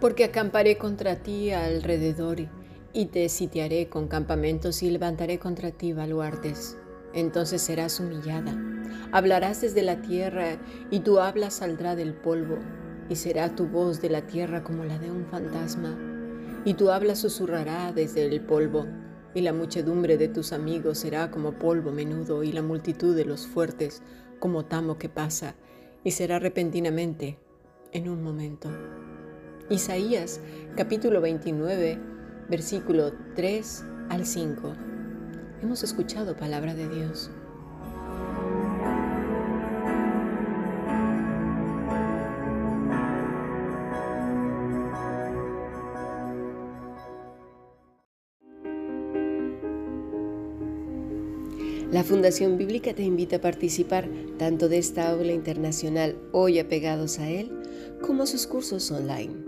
Porque acamparé contra ti alrededor y te sitiaré con campamentos y levantaré contra ti baluartes. Entonces serás humillada. Hablarás desde la tierra y tu habla saldrá del polvo y será tu voz de la tierra como la de un fantasma. Y tu habla susurrará desde el polvo y la muchedumbre de tus amigos será como polvo menudo y la multitud de los fuertes como tamo que pasa y será repentinamente en un momento. Isaías capítulo 29, versículo 3 al 5. Hemos escuchado palabra de Dios. La Fundación Bíblica te invita a participar tanto de esta aula internacional hoy apegados a él, como a sus cursos online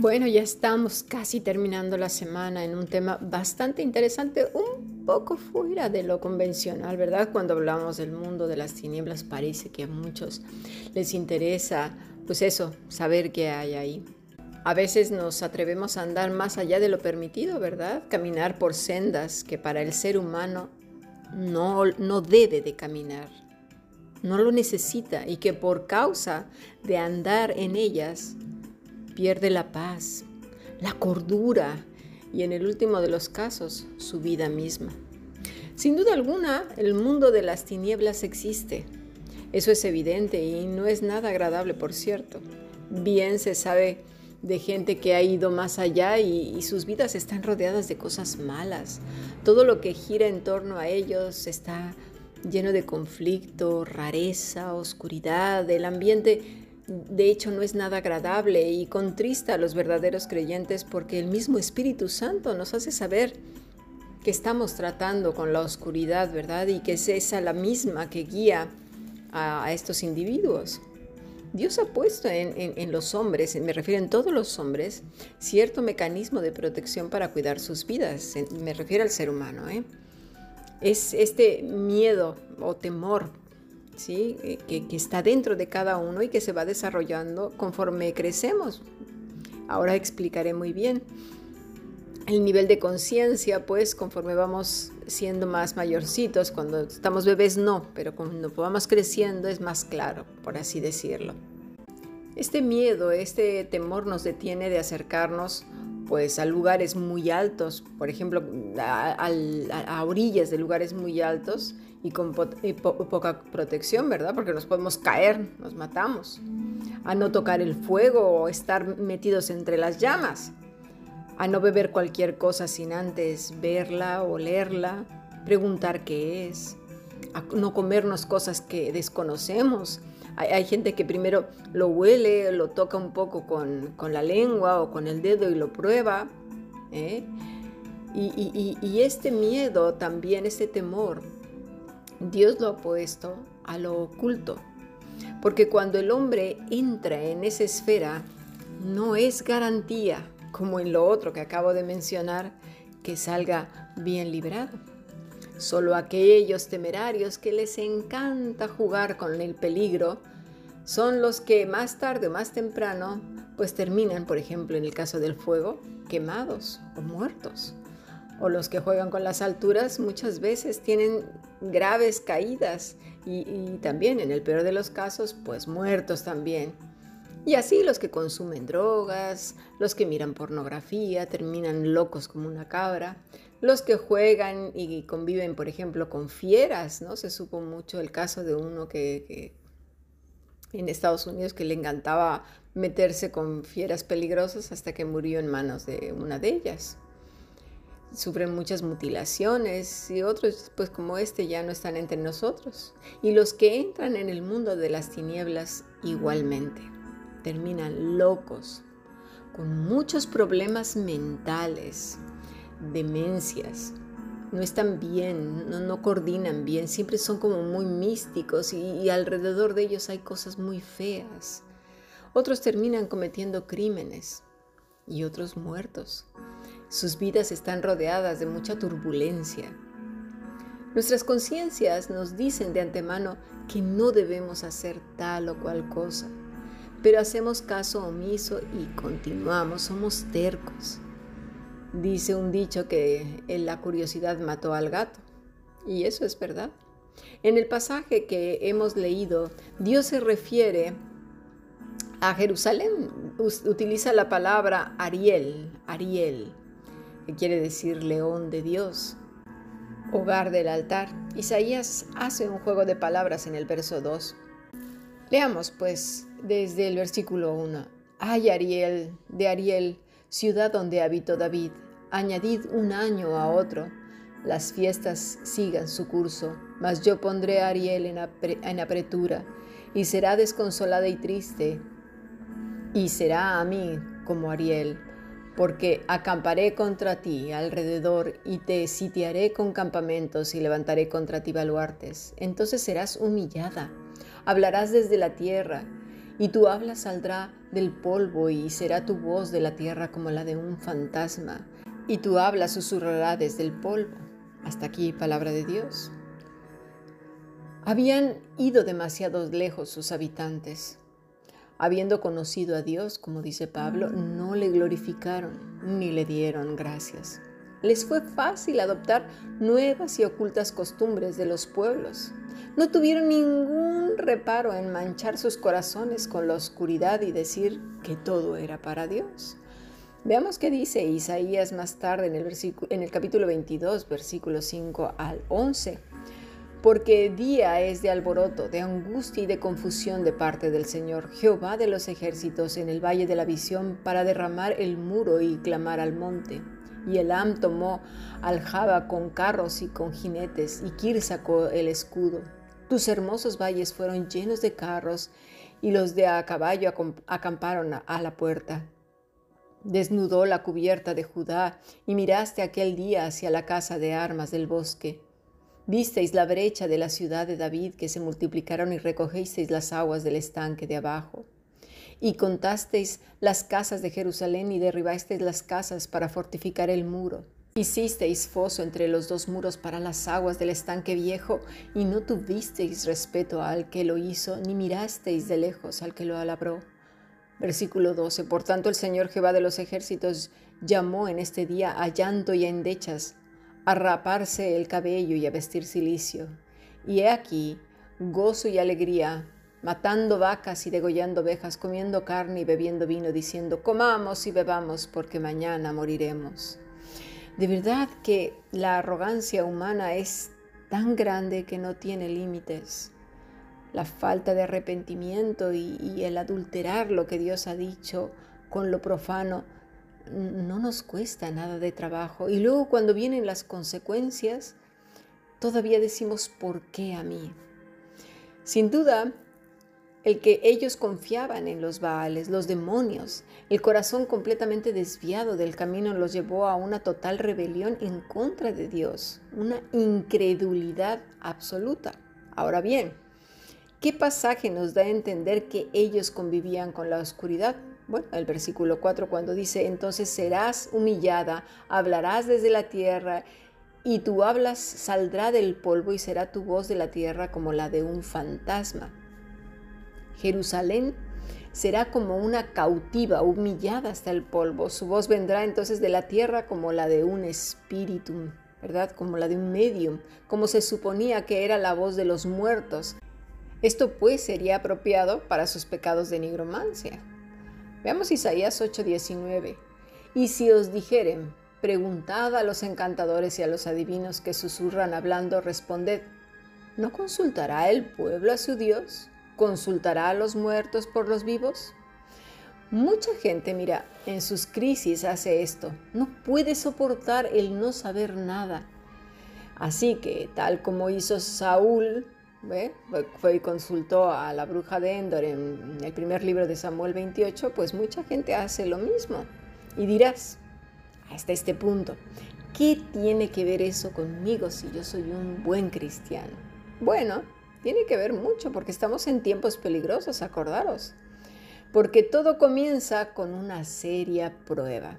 Bueno, ya estamos casi terminando la semana en un tema bastante interesante, un poco fuera de lo convencional, ¿verdad? Cuando hablamos del mundo de las tinieblas parece que a muchos les interesa, pues eso, saber qué hay ahí. A veces nos atrevemos a andar más allá de lo permitido, ¿verdad? Caminar por sendas que para el ser humano no, no debe de caminar, no lo necesita y que por causa de andar en ellas pierde la paz, la cordura y en el último de los casos su vida misma. Sin duda alguna, el mundo de las tinieblas existe. Eso es evidente y no es nada agradable, por cierto. Bien se sabe de gente que ha ido más allá y, sus vidas están rodeadas de cosas malas. Todo lo que gira en torno a ellos está lleno de conflicto, rareza, oscuridad. El ambiente de hecho no es nada agradable y contrista a los verdaderos creyentes porque el mismo Espíritu Santo nos hace saber que estamos tratando con la oscuridad, ¿verdad? Y que es esa la misma que guía a, estos individuos. Dios ha puesto en, los hombres, me refiero en todos los hombres, cierto mecanismo de protección para cuidar sus vidas. Me refiero al ser humano. ¿eh? Es este miedo o temor ¿sí? Eh, que, está dentro de cada uno y que se va desarrollando conforme crecemos. Ahora explicaré muy bien. El nivel de conciencia, pues conforme vamos siendo más mayorcitos, cuando estamos bebés no, pero cuando vamos creciendo es más claro, por así decirlo. Este miedo, este temor nos detiene de acercarnos pues a lugares muy altos, por ejemplo, a orillas de lugares muy altos, y con poca protección, ¿verdad? Porque nos podemos caer, nos matamos. A no tocar el fuego o estar metidos entre las llamas. A no beber cualquier cosa sin antes verla, o leerla, preguntar qué es. A no comernos cosas que desconocemos. Hay, gente que primero lo huele, lo toca un poco con, la lengua o con el dedo y lo prueba. ¿eh? y este miedo también, este temor, Dios lo ha puesto a lo oculto, porque cuando el hombre entra en esa esfera, no es garantía, como en lo otro que acabo de mencionar, que salga bien librado. Solo aquellos temerarios que les encanta jugar con el peligro son los que más tarde o más temprano pues terminan, por ejemplo, en el caso del fuego, quemados o muertos o los que juegan con las alturas muchas veces tienen graves caídas y, también en el peor de los casos pues muertos también. Y así los que consumen drogas, los que miran pornografía, terminan locos como una cabra, los que juegan y conviven, por ejemplo, con fieras, ¿no? Se supo mucho el caso de uno que en Estados Unidos que le encantaba meterse con fieras peligrosas hasta que murió en manos de una de ellas. Sufren muchas mutilaciones y otros, pues como este, ya no están entre nosotros. Y los que entran en el mundo de las tinieblas igualmente terminan locos, con muchos problemas mentales, demencias. No están bien, no, coordinan bien, siempre son como muy místicos y alrededor de ellos hay cosas muy feas. Otros terminan cometiendo crímenes y otros muertos. Sus vidas están rodeadas de mucha turbulencia. Nuestras conciencias nos dicen de antemano que no debemos hacer tal o cual cosa, pero hacemos caso omiso y continuamos, somos tercos. Dice un dicho que la curiosidad mató al gato, y eso es verdad. En el pasaje que hemos leído, Dios se refiere a Jerusalén, utiliza la palabra Ariel, Ariel, que quiere decir león de Dios, hogar del altar. Isaías hace un juego de palabras en el verso 2. Leamos pues desde el versículo 1. Ay Ariel, de Ariel, ciudad donde habitó David, añadid un año a otro, las fiestas sigan su curso, mas yo pondré a Ariel en, en apretura, y será desconsolada y triste, y será a mí como Ariel, porque acamparé contra ti alrededor y te sitiaré con campamentos y levantaré contra ti baluartes. Entonces serás humillada, hablarás desde la tierra, y tu habla saldrá del polvo y será tu voz de la tierra como la de un fantasma, y tu habla susurrará desde el polvo. Hasta aquí palabra de Dios. Habían ido demasiado lejos sus habitantes habiendo conocido a Dios, como dice Pablo, no le glorificaron ni le dieron gracias. Les fue fácil adoptar nuevas y ocultas costumbres de los pueblos. No tuvieron ningún reparo en manchar sus corazones con la oscuridad y decir que todo era para Dios. Veamos qué dice Isaías más tarde en el, en el capítulo 22, versículos 5 al 11 porque día es de alboroto, de angustia y de confusión de parte del Señor, Jehová de los ejércitos, en el valle de la visión, para derramar el muro y clamar al monte. Y Elam tomó al Jaba con carros y con jinetes, y Kir sacó el escudo. Tus hermosos valles fueron llenos de carros, y los de a caballo acamparon a la puerta. Desnudó la cubierta de Judá, y miraste aquel día hacia la casa de armas del bosque Visteis la brecha de la ciudad de David que se multiplicaron y recogisteis las aguas del estanque de abajo. Y contasteis las casas de Jerusalén y derribasteis las casas para fortificar el muro. Hicisteis foso entre los dos muros para las aguas del estanque viejo y no tuvisteis respeto al que lo hizo, ni mirasteis de lejos al que lo alabró. Versículo 12. Por tanto el Señor Jehová de los ejércitos llamó en este día a llanto y a endechas a raparse el cabello y a vestir silicio. Y he aquí gozo y alegría, matando vacas y degollando ovejas, comiendo carne y bebiendo vino, diciendo, comamos y bebamos porque mañana moriremos. De verdad que la arrogancia humana es tan grande que no tiene límites. La falta de arrepentimiento y, y el adulterar lo que Dios ha dicho con lo profano no nos cuesta nada de trabajo. Y luego cuando vienen las consecuencias, todavía decimos, ¿por qué a mí? Sin duda, el que ellos confiaban en los Baales, los demonios, el corazón completamente desviado del camino los llevó a una total rebelión en contra de Dios, una incredulidad absoluta. Ahora bien, ¿qué pasaje nos da a entender que ellos convivían con la oscuridad? Bueno, el versículo 4 cuando dice, entonces serás humillada, hablarás desde la tierra y tu hablas saldrá del polvo y será tu voz de la tierra como la de un fantasma. Jerusalén será como una cautiva, humillada hasta el polvo. Su voz vendrá entonces de la tierra como la de un espíritu, ¿verdad? Como la de un medium, como se suponía que era la voz de los muertos. Esto pues sería apropiado para sus pecados de nigromancia. Veamos Isaías 8:19. Y si os dijeren, preguntad a los encantadores y a los adivinos que susurran hablando, responded, ¿no consultará el pueblo a su Dios? ¿Consultará a los muertos por los vivos? Mucha gente, mira, en sus crisis hace esto. No puede soportar el no saber nada. Así que, tal como hizo Saúl, fue y consultó a la bruja de Endor en el primer libro de Samuel 28, pues mucha gente hace lo mismo. Y dirás, hasta este punto, ¿qué tiene que ver eso conmigo si yo soy un buen cristiano? Bueno, tiene que ver mucho porque estamos en tiempos peligrosos, acordaros. Porque todo comienza con una seria prueba.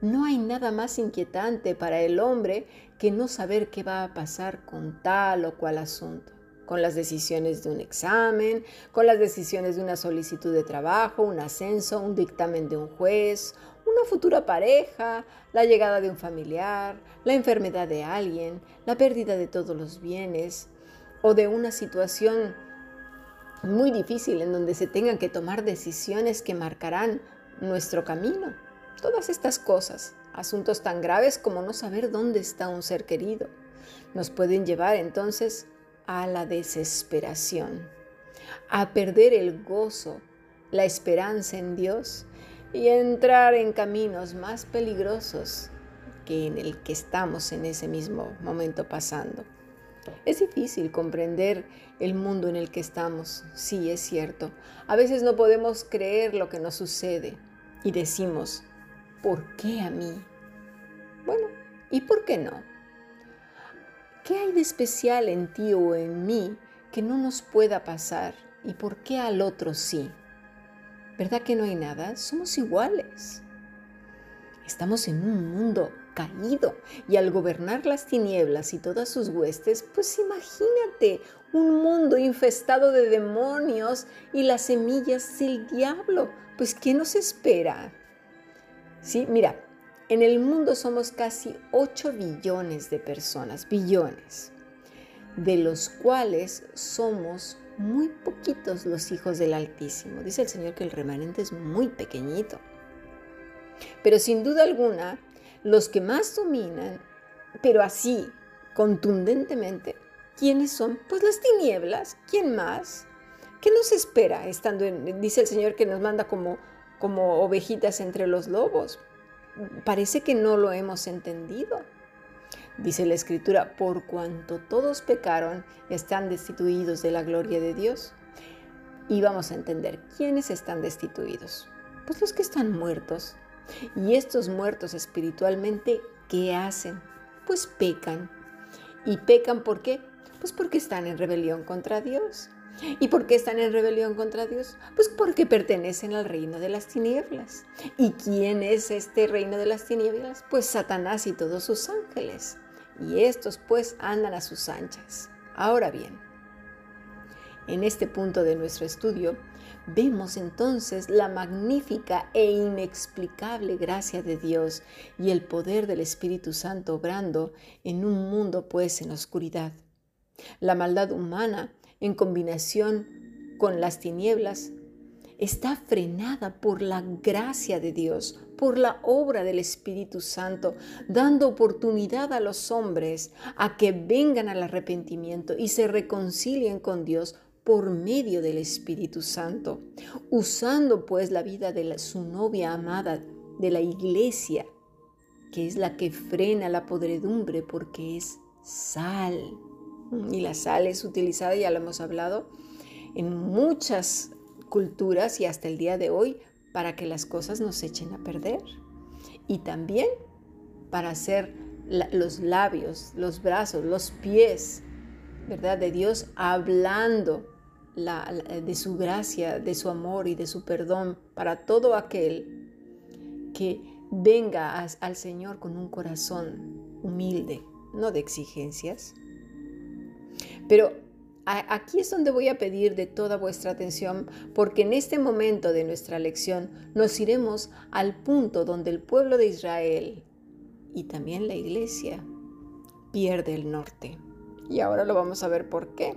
No hay nada más inquietante para el hombre que no saber qué va a pasar con tal o cual asunto, con las decisiones de un examen, con las decisiones de una solicitud de trabajo, un ascenso, un dictamen de un juez, una futura pareja, la llegada de un familiar, la enfermedad de alguien, la pérdida de todos los bienes o de una situación muy difícil en donde se tengan que tomar decisiones que marcarán nuestro camino. Todas estas cosas, asuntos tan graves como no saber dónde está un ser querido, nos pueden llevar entonces a la desesperación, a perder el gozo, la esperanza en Dios y entrar en caminos más peligrosos que en el que estamos en ese mismo momento pasando. Es difícil comprender el mundo en el que estamos, sí es cierto. A veces no podemos creer lo que nos sucede y decimos, ¿por qué a mí? Bueno, ¿y por qué no? ¿Qué hay de especial en ti o en mí que no nos pueda pasar y por qué al otro sí? ¿Verdad que no hay nada? Somos iguales. Estamos en un mundo caído y al gobernar las tinieblas y todas sus huestes, pues imagínate un mundo infestado de demonios y las semillas del diablo. Pues ¿qué nos espera? Sí, mira, en el mundo somos casi 8 billones de personas, billones, de los cuales somos muy poquitos los hijos del Altísimo. Dice el Señor que el remanente es muy pequeñito. Pero sin duda alguna, los que más dominan, pero así, contundentemente, ¿quiénes son? Pues las tinieblas. ¿Quién más? ¿Qué nos espera estando en, dice el Señor que nos manda como, como ovejitas entre los lobos? Parece que no lo hemos entendido. Dice la Escritura, por cuanto todos pecaron, están destituidos de la gloria de Dios. Y vamos a entender, ¿quiénes están destituidos? Pues los que están muertos. Y estos muertos espiritualmente, ¿qué hacen? Pues pecan. ¿Y pecan por qué? Pues porque están en rebelión contra Dios. ¿Y por qué están en rebelión contra Dios? Pues porque pertenecen al reino de las tinieblas. ¿Y quién es este reino de las tinieblas? Pues Satanás y todos sus ángeles. Y estos pues andan a sus anchas. Ahora bien, en este punto de nuestro estudio, vemos entonces la magnífica e inexplicable gracia de Dios y el poder del Espíritu Santo obrando en un mundo pues en oscuridad. La maldad humana, en combinación con las tinieblas, está frenada por la gracia de Dios, por la obra del Espíritu Santo, dando oportunidad a los hombres a que vengan al arrepentimiento y se reconcilien con Dios por medio del Espíritu Santo, usando pues la vida de su novia amada, de la iglesia, que es la que frena la podredumbre porque es sal. Y la sal es utilizada, ya lo hemos hablado, en muchas culturas y hasta el día de hoy para que las cosas nos echen a perder. Y también para hacer los labios, los brazos, los pies, ¿verdad? De Dios hablando de su gracia, de su amor y de su perdón para todo aquel que venga al Señor con un corazón humilde, no de exigencias. Pero aquí es donde voy a pedir de toda vuestra atención, porque en este momento de nuestra lección nos iremos al punto donde el pueblo de Israel y también la iglesia pierde el norte. Y ahora lo vamos a ver por qué.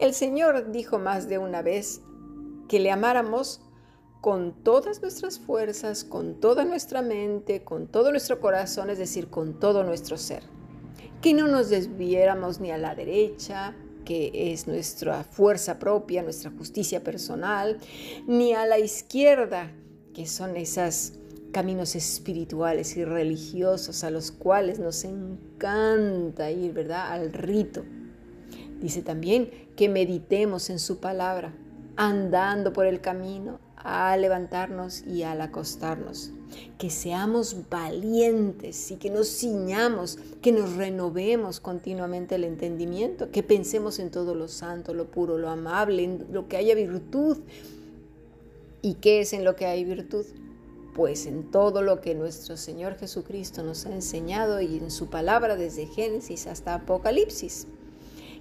El Señor dijo más de una vez que le amáramos con todas nuestras fuerzas, con toda nuestra mente, con todo nuestro corazón, es decir, con todo nuestro ser. Que no nos desviéramos ni a la derecha que es nuestra fuerza propia, nuestra justicia personal, ni a la izquierda, que son esos caminos espirituales y religiosos a los cuales nos encanta ir, ¿verdad? Al rito. Dice también que meditemos en su palabra, andando por el camino, al levantarnos y al acostarnos. Que seamos valientes y que nos ciñamos, que nos renovemos continuamente el entendimiento, que pensemos en todo lo santo, lo puro, lo amable, en lo que haya virtud. ¿Y qué es en lo que hay virtud? Pues en todo lo que nuestro Señor Jesucristo nos ha enseñado y en su palabra desde Génesis hasta Apocalipsis.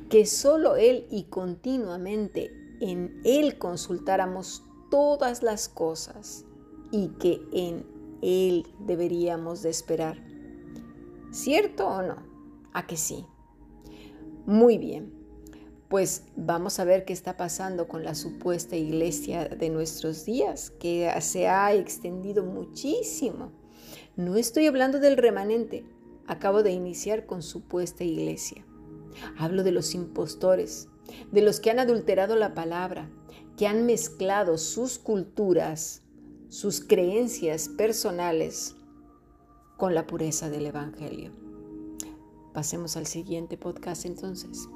Que solo Él y continuamente en Él consultáramos todas las cosas y que en Él deberíamos de esperar. ¿Cierto o no? ¿A que sí? Muy bien, pues vamos a ver qué está pasando con la supuesta iglesia de nuestros días, que se ha extendido muchísimo. No estoy hablando del remanente, acabo de iniciar con supuesta iglesia. Hablo de los impostores, de los que han adulterado la palabra, que han mezclado sus culturas, sus creencias personales con la pureza del Evangelio. Pasemos al siguiente podcast entonces.